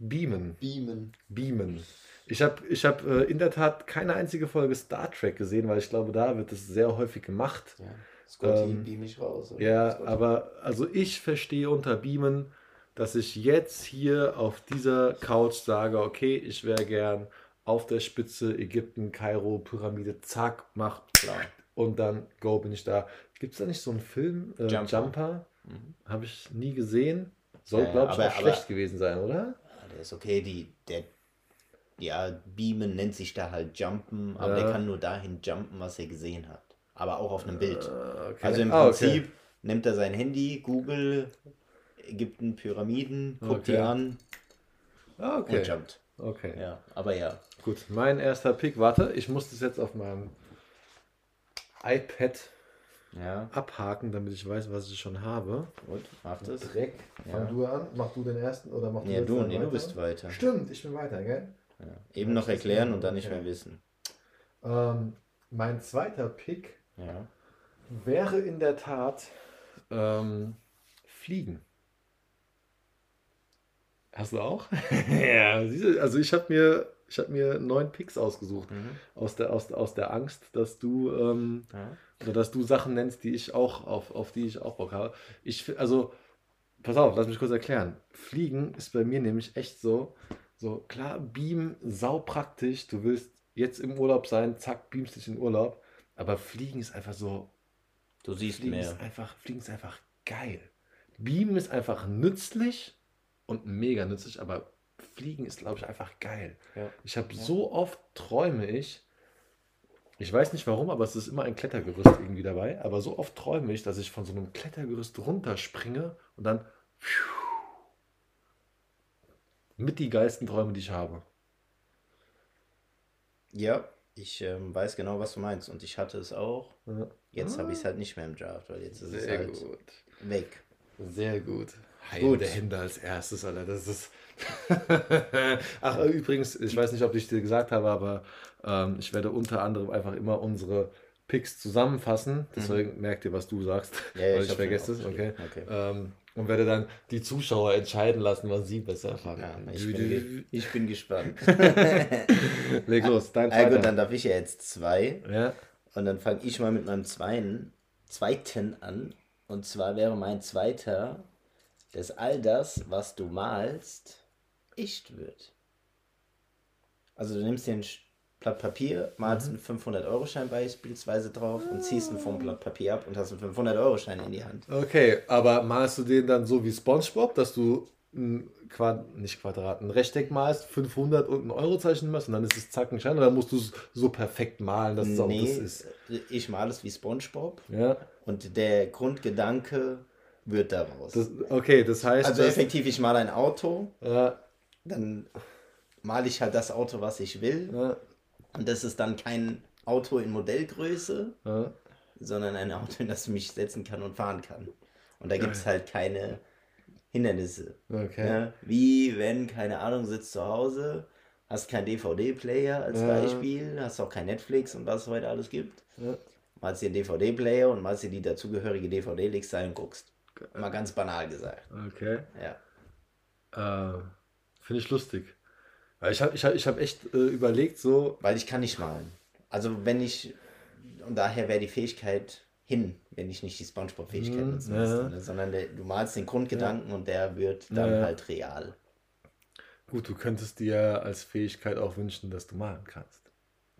Beamen. Beamen. Beamen. Ich habe ich hab, äh, in der Tat keine einzige Folge Star Trek gesehen, weil ich glaube, da wird es sehr häufig gemacht. Ja. Scotty, Ähm, beam ich raus. oder? Ja, Scotty. aber also ich verstehe unter Beamen, dass ich jetzt hier auf dieser Couch sage, okay, ich wäre gern auf der Spitze Ägypten, Kairo, Pyramide, zack, mach Klar. und dann go bin ich da. Gibt es da nicht so einen Film, äh, Jumper. Jumper? Mhm. Habe ich nie gesehen. Soll, Ja, glaube ich, aber- auch aber- schlecht gewesen sein, oder? Der ist okay, die, der, ja, Beamen nennt sich da halt Jumpen, aber Ja. der kann nur dahin jumpen, was er gesehen hat. Aber auch auf einem Bild. Äh, okay. Also im Ah, okay. Prinzip nimmt er sein Handy, Google, Ägypten, Pyramiden, guckt die Okay. an Ah, und okay. jumpt. Okay. Ja, aber ja. Gut, mein erster Pick. Warte, ich muss das jetzt auf meinem iPad Ja. abhaken, damit ich weiß, was ich schon habe. Gut, mach das. Dreck. Ja. Fang du an. Mach du den ersten oder mach Nee, jetzt du, nee, du bist weiter. Stimmt, ich bin weiter, gell? Ja. Eben Ja, noch erklären und dann nicht Okay. mehr wissen. Ähm, mein zweiter Pick wäre in der Tat ähm, Fliegen. Hast du auch? ja, also ich habe mir, ich hab mir neun Picks ausgesucht. Mhm. Aus der, aus, aus der Angst, dass du, ähm, Ja. Oder dass du Sachen nennst, die ich auch, auf, auf die ich auch Bock habe. Ich, also, pass auf, lass mich kurz erklären. Fliegen ist bei mir nämlich echt so, so klar, Beam, sau praktisch. Du willst jetzt im Urlaub sein, zack, beamst dich in Urlaub. Aber Fliegen ist einfach so, Du siehst Fliegen mehr. ist einfach, Fliegen ist einfach geil. Beamen ist einfach nützlich und mega nützlich, aber Fliegen ist, glaube ich, einfach geil. Ja. Ich habe Ja. so oft träume ich, ich weiß nicht warum, aber es ist immer ein Klettergerüst irgendwie dabei, aber so oft träume ich, dass ich von so einem Klettergerüst runterspringe und dann mit die geilsten Träume, die ich habe. Ja, ich ähm, weiß genau, was du meinst. Und ich hatte es auch. Ja. Jetzt habe ich es halt nicht mehr im Draft, weil jetzt ist es Sehr halt gut. weg. Sehr gut. Heil Gut. der Hände als erstes, Alter. Das ist. Ach, übrigens, ich weiß nicht, ob ich dir gesagt habe, aber ähm, ich werde unter anderem einfach immer unsere Picks zusammenfassen. Deswegen merkt ihr, was du sagst, Mhm. Ja, ja, weil ich ich vergesse es. Okay. Okay. Ähm, und werde dann die Zuschauer entscheiden lassen, was sie besser fanden. Ja, ich, bin ich bin gespannt. Leg los, dein Ah, zweiter. gut, dann darf ich ja jetzt zwei. ja. Und dann fange ich mal mit meinem zweiten, zweiten an. Und zwar wäre mein zweiter, dass all das, was du malst, echt wird. Also du nimmst den Sch- Blatt Papier, malst einen 500-Euro-Schein beispielsweise drauf und ziehst ihn vom Blatt Papier ab und hast einen 500-Euro-Schein in die Hand. Okay, aber malst du den dann so wie SpongeBob, dass du ein Quad nicht Quadrat, ein Rechteck malst, 500 und ein Eurozeichen machst und dann ist es zack ein Schein oder musst du es so perfekt malen, dass es auch Nee, das ist? ich male es wie Spongebob Ja, und der Grundgedanke wird daraus. das, okay, das heißt, also effektiv, ich male ein Auto, ja, dann male ich halt das Auto, was ich will. ja, Und das ist dann kein Auto in Modellgröße, ja, sondern ein Auto, in das ich mich setzen kann und fahren kann. Und da gibt es halt keine Hindernisse. okay. Ne? Wie wenn, keine Ahnung, sitzt zu Hause, hast kein DVD-Player als Ja. Beispiel, hast auch kein Netflix und was es heute alles gibt. Ja. Malst dir einen DVD-Player und malst dir die dazugehörige DVD, legst da und guckst. Mal ganz banal gesagt. Okay. Ja. Äh, Finde ich lustig. Weil Ich habe ich hab, ich hab echt äh, überlegt, so, Weil ich kann nicht malen. Also wenn ich, und daher wäre die Fähigkeit hin, wenn ich nicht die Spongebob-Fähigkeit Mhm, nutzen ja. müsste. Ne? Sondern der, du malst den Grundgedanken und der wird dann Ja, ja. halt real. gut, du könntest dir als Fähigkeit auch wünschen, dass du malen kannst.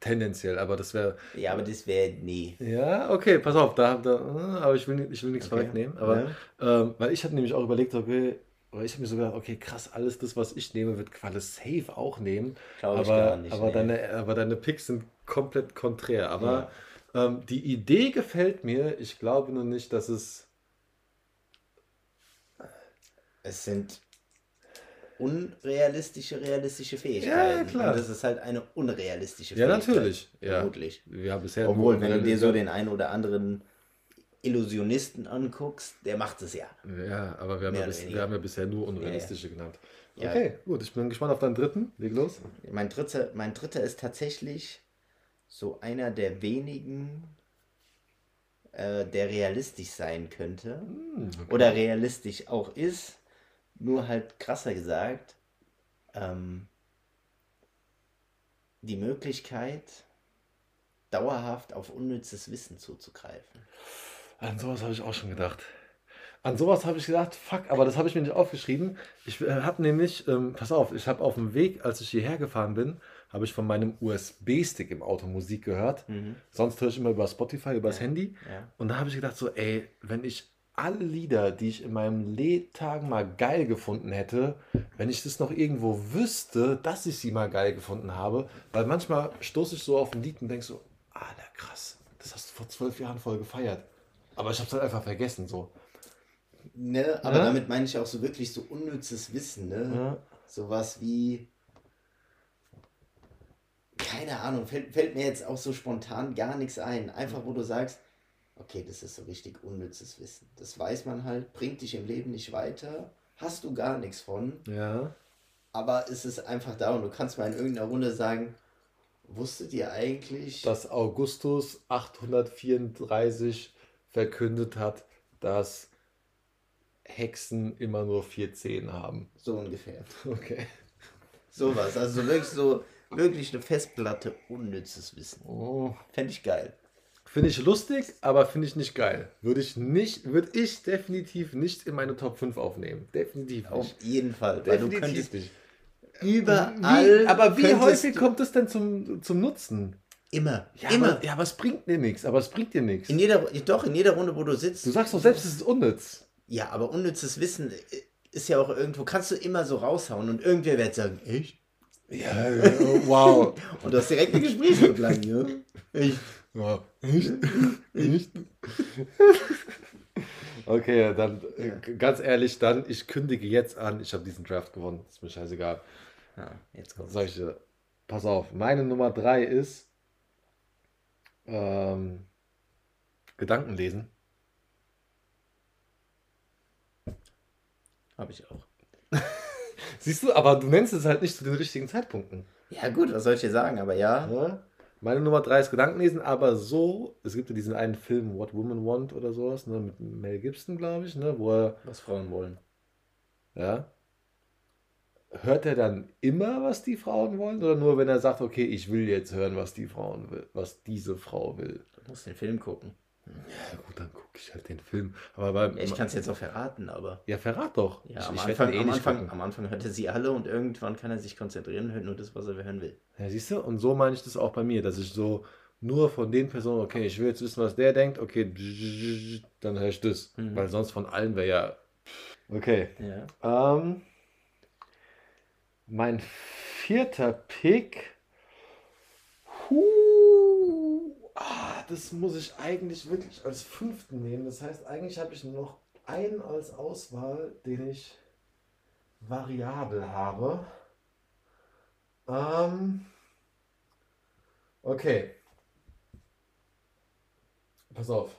Tendenziell, aber das wäre. Ja, aber das wäre nee. Ja, okay, pass auf, da, da äh, aber ich will, ich will nichts Okay. vorwegnehmen. Aber Ja. ähm, weil ich hatte nämlich auch überlegt, okay, oder ich habe mir so gedacht, okay, krass, alles das, was ich nehme, wird Qualle safe auch nehmen. Glaube ich aber, gar nicht, aber, nee. deine, aber deine Picks sind komplett konträr. Aber ähm, die Idee gefällt mir. Ich glaube nur nicht, dass es. Es sind unrealistische, realistische Fähigkeiten. klar. Und das ist halt eine unrealistische Ja, Fähigkeit. natürlich. Ja. Vermutlich. Ja, bisher. Obwohl, wenn du dir so den einen oder anderen Illusionisten anguckst, der macht es ja. Ja, aber wir haben, ja, bis, wir haben ja bisher nur unrealistische genannt. Ja. Okay, gut, ich bin gespannt auf deinen dritten. Leg los. Mein dritter, mein dritter ist tatsächlich so einer der wenigen, äh, der realistisch sein könnte. Hm, Oder realistisch auch ist, nur halt krasser gesagt. Ähm, die Möglichkeit, dauerhaft auf unnützes Wissen zuzugreifen. An sowas habe ich auch schon gedacht. An sowas habe ich gedacht, fuck, aber das habe ich mir nicht aufgeschrieben. Ich äh, habe nämlich, ähm, pass auf, ich habe auf dem Weg, als ich hierher gefahren bin, habe ich von meinem USB-Stick im Auto Musik gehört. Sonst höre ich immer über Spotify, übers Handy. Ja. Und da habe ich gedacht, so, ey, wenn ich alle Lieder, die ich in meinem Lebtag mal geil gefunden hätte, wenn ich das noch irgendwo wüsste, dass ich sie mal geil gefunden habe, weil manchmal stoße ich so auf ein Lied und denke so, Alter, krass, das hast du vor zwölf Jahren voll gefeiert. Aber ich habe es halt einfach vergessen, so. Ne, aber Ja. damit meine ich auch so wirklich so unnützes Wissen, ne? Ja. Sowas wie. Keine Ahnung, fällt, fällt mir jetzt auch so spontan gar nichts ein. Einfach, wo du sagst, okay, das ist so richtig unnützes Wissen. Das weiß man halt, bringt dich im Leben nicht weiter, hast du gar nichts von. Ja. Aber es ist einfach da und du kannst mal in irgendeiner Runde sagen, wusstet ihr eigentlich, Dass Augustus 834 verkündet hat, dass Hexen immer nur vier Zehen haben. so ungefähr. Okay. Sowas. Also wirklich so, wirklich eine Festplatte unnützes Wissen. Oh. Fände ich geil. Finde ich lustig, aber finde ich nicht geil. Würde ich nicht, würde ich definitiv nicht in meine Top 5 aufnehmen. Definitiv Auf nicht. jeden Fall. Definitiv nicht. überall. Wie, aber wie häufig kommt es denn zum, zum Nutzen? Immer. Ja, immer. Aber, ja, aber es bringt dir nichts. Aber es bringt dir nichts. In jeder, doch, in jeder Runde, wo du sitzt. Du sagst doch selbst, es ist unnütz. Ja, aber unnützes Wissen ist ja auch irgendwo, kannst du immer so raushauen und irgendwer wird sagen, echt? Ja, wow. Und du hast direkt eine Gesprächsgrundlage, ja? Echt? Ja, echt? Echt? Okay, dann äh, ganz ehrlich, dann ich kündige jetzt an, ich habe diesen Draft gewonnen. Ist mir scheißegal. Ja, jetzt kommt's. dir, pass auf, meine Nummer drei ist ähm, Gedanken lesen. Habe ich auch. Siehst du, aber du nennst es halt nicht zu den richtigen Zeitpunkten. Ja, gut, was soll ich dir sagen, aber ja. Ja? Meine Nummer drei ist Gedankenlesen, aber so, es gibt ja diesen einen Film, What Women Want oder sowas, ne, mit Mel Gibson, glaube ich, ne, wo er, Was Frauen wollen. ja, hört er dann immer, was die Frauen wollen, oder nur, wenn er sagt, okay, ich will jetzt hören, was die Frauen will, was diese Frau will? Du musst den Film gucken. Ja, gut, dann gucke ich halt den Film. Aber beim, Ja, ich kann es jetzt auch verraten, aber. ja, verrat doch. Ja, ich, am, ich Anfang, eh am, Anfang, am Anfang hört er sie alle und irgendwann kann er sich konzentrieren und hört nur das, was er hören will. Ja, siehst du? Und so meine ich das auch bei mir, dass ich so nur von den Personen, okay, ich will jetzt wissen, was der denkt, okay, dann höre ich das. Mhm. Weil sonst von allen wäre ja. Okay. Ja. Ähm, mein vierter Pick. Huh, ah, das muss ich eigentlich wirklich als fünften nehmen. Das heißt, eigentlich habe ich noch einen als Auswahl, den ich variabel habe. Ähm, okay. Pass auf.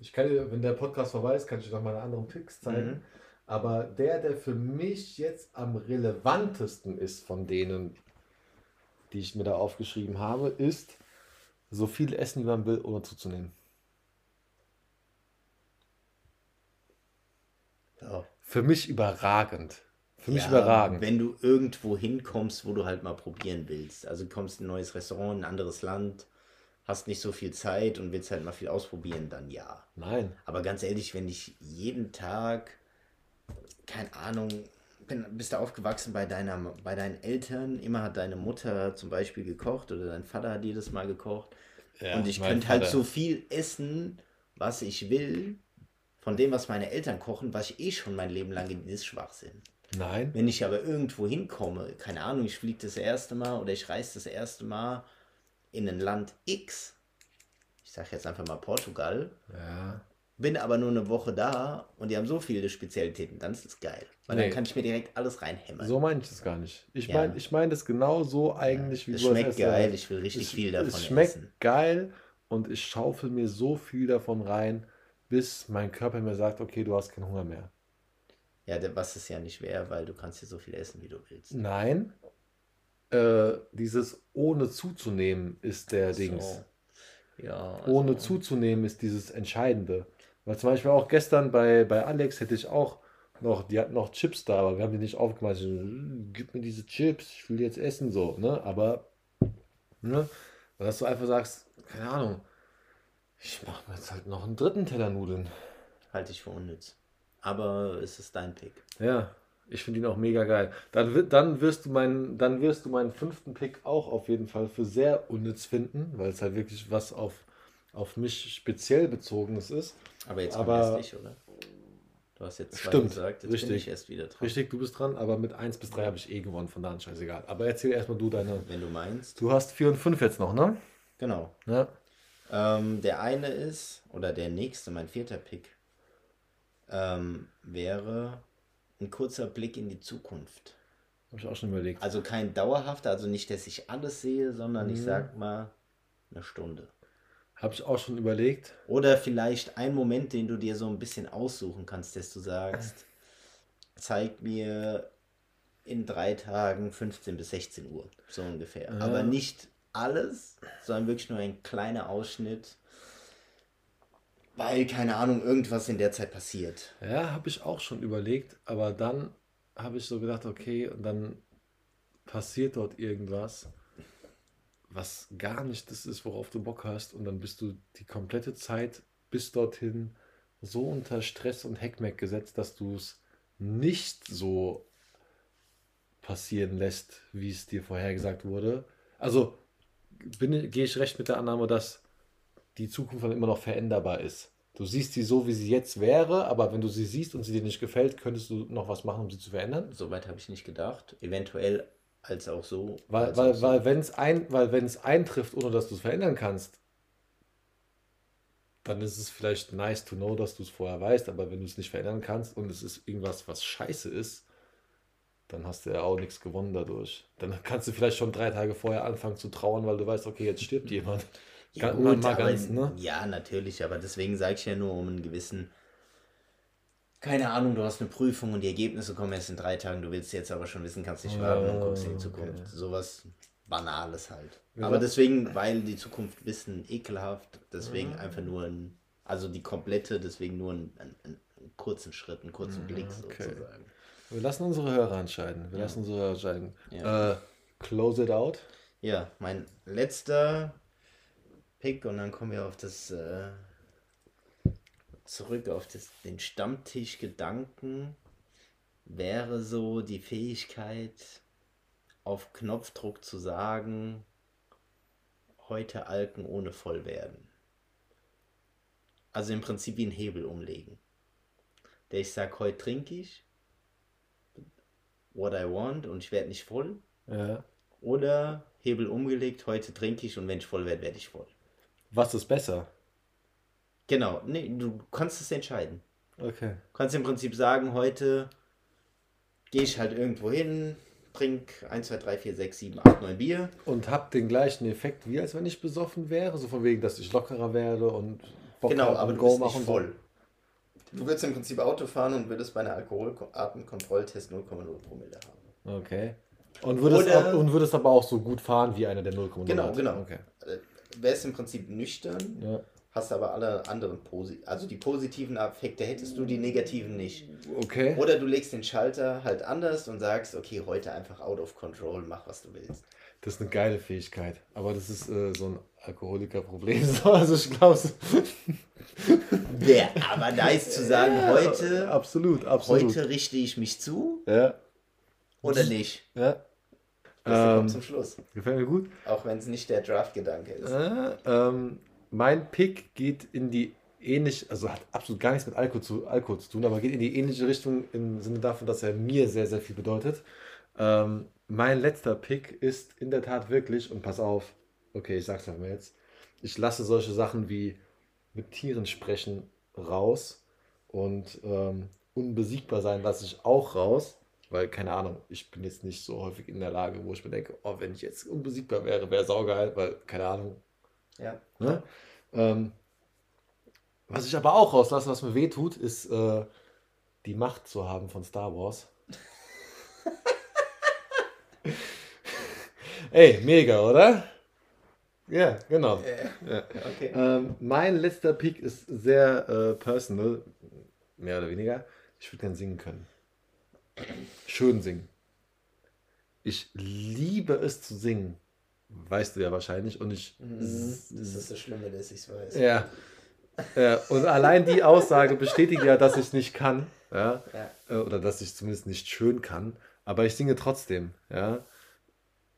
Ich kann dir, wenn der Podcast vorbei ist, kann ich dir noch meine anderen Picks zeigen. Mhm. Aber der, der für mich jetzt am relevantesten ist von denen, die ich mir da aufgeschrieben habe, ist so viel essen, wie man will, ohne zuzunehmen. Ja. Für mich überragend. Für mich Ja, überragend. Wenn du irgendwo hinkommst, wo du halt mal probieren willst. Also kommst in ein neues Restaurant, in ein anderes Land, hast nicht so viel Zeit und willst halt mal viel ausprobieren, dann ja. Nein. Aber ganz ehrlich, wenn ich jeden Tag, keine Ahnung, bin, bist du aufgewachsen bei, deiner, bei deinen Eltern, immer hat deine Mutter zum Beispiel gekocht oder dein Vater hat jedes Mal gekocht. Ja, und ich könnte halt so viel essen, was ich will, von dem, was meine Eltern kochen, was ich eh schon mein Leben lang in ist Schwachsinn. Nein. Wenn ich aber irgendwo hinkomme, keine Ahnung, ich fliege das erste Mal oder ich reise das erste Mal in ein Land X, ich sage jetzt einfach mal Portugal, Ja. Bin aber nur eine Woche da und die haben so viele Spezialitäten, dann ist das geil. Weil Nee. dann kann ich mir direkt alles reinhämmern. So meine ich das gar nicht. Ich Ja. meine ich mein das genau so eigentlich, wie es du schmeckt erst geil, sagst. ich will richtig es, viel davon Es schmeckt essen. geil und ich schaufel mir so viel davon rein, bis mein Körper mir sagt, okay, du hast keinen Hunger mehr. Ja, was ist ja nicht schwer, weil du kannst hier so viel essen, wie du willst. Nein. Äh, dieses ohne zuzunehmen ist der So. Dings. Ja, Ohne also- zuzunehmen ist dieses Entscheidende. Weil zum Beispiel auch gestern bei, bei Alex hätte ich auch noch, die hatten noch Chips da, aber wir haben die nicht aufgemacht. So, "Hm, Gib mir diese Chips, ich will jetzt essen, so, ne? Aber, ne? Dass du einfach sagst, keine Ahnung, ich mache mir jetzt halt noch einen dritten Teller Nudeln. halte ich für unnütz. Aber es ist dein Pick. Ja, ich finde ihn auch mega geil. Dann, dann, wirst du meinen, dann wirst du meinen fünften Pick auch auf jeden Fall für sehr unnütz finden, weil es halt wirklich was auf, auf mich speziell bezogenes ist. Aber jetzt Aber- erst ich, oder? Du hast jetzt zwei Stimmt, gesagt, jetzt richtig. bin ich erst wieder dran. Richtig, du bist dran, aber mit 1 bis 3 habe ich eh gewonnen, von daher scheißegal. Aber erzähl erstmal du deine. Wenn du meinst. Du hast 4 und 5 jetzt noch, ne? Genau. Ja. Ähm, der eine ist, oder der nächste, mein vierter Pick, ähm, wäre ein kurzer Blick in die Zukunft. Habe ich auch schon überlegt. Also kein dauerhafter, also nicht, dass ich alles sehe, sondern ich Mhm. sag mal eine Stunde. Habe ich auch schon überlegt. Oder vielleicht ein Moment, den du dir so ein bisschen aussuchen kannst, dass du sagst, zeig mir in drei Tagen 15 bis 16 Uhr, so ungefähr. Ja. Aber nicht alles, sondern wirklich nur ein kleiner Ausschnitt, weil, keine Ahnung, irgendwas in der Zeit passiert. Ja, habe ich auch schon überlegt, aber dann habe ich so gedacht, okay, und dann passiert dort irgendwas, was gar nicht das ist, worauf du Bock hast, und dann bist du die komplette Zeit bis dorthin so unter Stress und Heckmeck gesetzt, dass du es nicht so passieren lässt, wie es dir vorhergesagt wurde. Also gehe ich recht mit der Annahme, dass die Zukunft dann immer noch veränderbar ist. Du siehst sie so, wie sie jetzt wäre, aber wenn du sie siehst und sie dir nicht gefällt, könntest du noch was machen, um sie zu verändern? Soweit habe ich nicht gedacht. Eventuell als auch so. Weil, weil, so. weil wenn es ein, eintrifft, ohne dass du es verändern kannst, dann ist es vielleicht nice to know, dass du es vorher weißt, aber wenn du es nicht verändern kannst und es ist irgendwas, was scheiße ist, dann hast du ja auch nichts gewonnen dadurch. Dann kannst du vielleicht schon drei Tage vorher anfangen zu trauern, weil du weißt, okay, jetzt stirbt jemand. Ja, gut, ganz, ne? ja, natürlich, aber deswegen sage ich ja nur um einen gewissen, keine Ahnung, du hast eine Prüfung und die Ergebnisse kommen erst in drei Tagen, du willst jetzt aber schon wissen, kannst nicht warten und guckst in die Zukunft. Okay. Sowas Banales halt. Ja. Aber deswegen, weil die Zukunft wissen, ekelhaft, deswegen ja. einfach nur ein, also die komplette, deswegen nur einen, einen, einen kurzen Schritt, einen kurzen ja, Blick okay. sozusagen. Wir lassen unsere Hörer entscheiden. Wir lassen unsere Hörer entscheiden. Äh, close it out. Ja, mein letzter Pick und dann kommen wir auf das äh, zurück auf das, den Stammtisch-Gedanken wäre so die Fähigkeit, auf Knopfdruck zu sagen, heute Alken ohne voll werden. Also im Prinzip wie ein Hebel umlegen. Der ich sage, heute trinke ich what I want und ich werde nicht voll. Ja. Oder Hebel umgelegt, heute trinke ich und wenn ich voll werde, werde ich voll. Was ist besser? Genau, nee, du kannst es entscheiden. Okay. Du kannst im Prinzip sagen, heute gehe ich halt irgendwo hin, trink 1, 2, 3, 4, 6, 7, 8, 9 Bier. Und hab den gleichen Effekt, wie als wenn ich besoffen wäre, so von wegen, dass ich lockerer werde und Bock genau, aber du Go bist machen nicht voll. Du würdest im Prinzip Auto fahren und würdest bei einer Alkoholartenkontrolltest 0,0 Promille haben. Okay. Und würdest, Oder, und würdest aber auch so gut fahren wie einer der 0,0. Genau, genau. Okay. Äh, wärst im Prinzip nüchtern, ja. Hast aber alle anderen Posi also die positiven Effekte hättest du, die negativen nicht. Okay. Oder du legst den Schalter halt anders und sagst, okay, heute einfach out of control, mach was du willst. Das ist eine geile Fähigkeit, aber das ist äh, so ein Alkoholikerproblem. also ich glaube Ja, aber da ist zu sagen, ja, heute, absolut, absolut. heute richte ich mich zu. Ja. Oder nicht. Ja. Das ähm, kommt zum Schluss. Gefällt mir gut. Auch wenn es nicht der Draft-Gedanke ist. Äh, ähm, mein Pick geht in die ähnlich, also hat absolut gar nichts mit Alkohol zu, Alkohol zu tun, aber geht in die ähnliche Richtung im Sinne davon, dass er mir sehr, sehr viel bedeutet. Ähm, mein letzter Pick ist in der Tat wirklich, und pass auf, okay, ich sag's mal jetzt, ich lasse solche Sachen wie mit Tieren sprechen raus und ähm, unbesiegbar sein lasse ich auch raus. Weil, keine Ahnung, ich bin jetzt nicht so häufig in der Lage, wo ich mir denke, oh, wenn ich jetzt unbesiegbar wäre, wäre saugeil, weil, keine Ahnung. Ja. Ne? Ähm, was ich aber auch rauslasse, was mir weh tut, ist äh, die Macht zu haben von Star Wars. Ey, mega, oder? Ja, genau. Ja. Okay. Ähm, mein letzter Pick ist sehr äh, personal, mehr oder weniger. Ich würde gern singen können schön singen. Ich liebe es zu singen. Weißt du ja wahrscheinlich. Und ich. Mhm. das ist das Schlimme, dass ich es weiß. Ja. ja. Und allein die Aussage bestätigt ja, dass ich es nicht kann. Ja? ja. Äh, oder dass ich zumindest nicht schön kann. Aber ich singe trotzdem. Ja.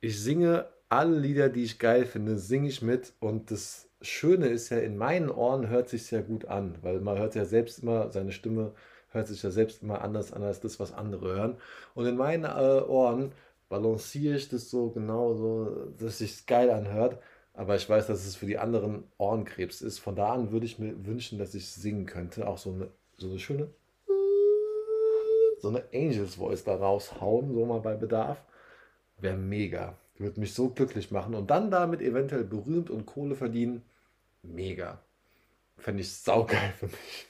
Ich singe alle Lieder, die ich geil finde, singe ich mit. Und das Schöne ist ja, in meinen Ohren hört sich ja gut an, weil man hört ja selbst immer seine Stimme hört sich ja selbst immer anders an als das, was andere hören. Und in meinen äh, Ohren balanciere ich das so genau so, dass sich geil anhört. Aber ich weiß, dass es für die anderen Ohrenkrebs ist. Von da an würde ich mir wünschen, dass ich singen könnte. Auch so eine, so eine schöne, so eine Angels Voice da raushauen, so mal bei Bedarf. Wäre mega. Würde mich so glücklich machen. Und dann damit eventuell berühmt und Kohle verdienen. mega. Fände ich saugeil für mich.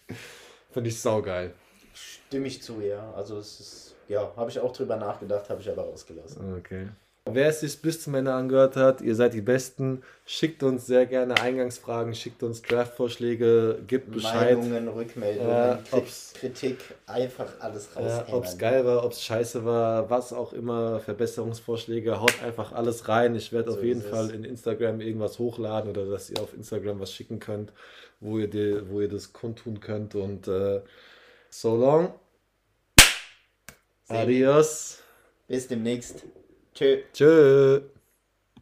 Fände ich saugeil. Stimme ich zu, ja. Also es ist, ja, habe ich auch drüber nachgedacht, habe ich aber rausgelassen. Okay. Wer es sich bis zum Ende angehört hat, ihr seid die Besten. Schickt uns sehr gerne Eingangsfragen, schickt uns Draftvorschläge, gibt Bescheid. Meinungen, Rückmeldungen, ob's- Kritik, einfach alles Ja, raushämmern. ob es geil war, ob es scheiße war, was auch immer, Verbesserungsvorschläge, haut einfach alles rein. Ich werde So auf jeden. Fall in Instagram irgendwas hochladen oder dass ihr auf Instagram was schicken könnt, wo ihr, die, wo ihr das kundtun könnt. Und äh, so long. Adios. Bis demnächst. Tschö. Tschö.